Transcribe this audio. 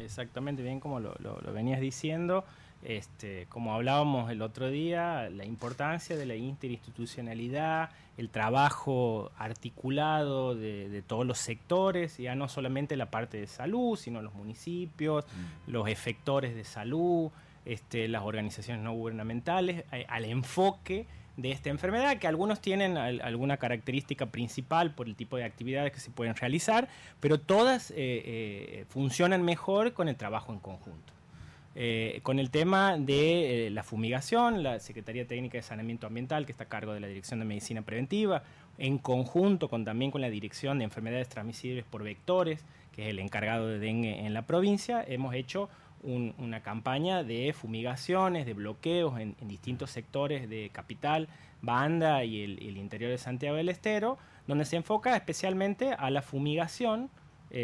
Exactamente, bien como lo, venías diciendo, este, como hablábamos el otro día, la importancia de la interinstitucionalidad, el trabajo articulado de, todos los sectores, ya no solamente la parte de salud, sino los municipios, mm. los efectores de salud, este, las organizaciones no gubernamentales, eh, al enfoque de esta enfermedad, que algunos tienen alguna característica principal por el tipo de actividades que se pueden realizar, pero todas eh, eh, funcionan mejor con el trabajo en conjunto. Eh, con el tema de la fumigación, la Secretaría Técnica de Saneamiento Ambiental, que está a cargo de la Dirección de Medicina Preventiva, en conjunto con, también con la Dirección de Enfermedades Transmisibles por Vectores, que es el encargado de dengue en la provincia, hemos hecho una campaña de fumigaciones, de bloqueos en, distintos sectores de Capital, Banda y el, interior de Santiago del Estero, donde se enfoca especialmente a la fumigación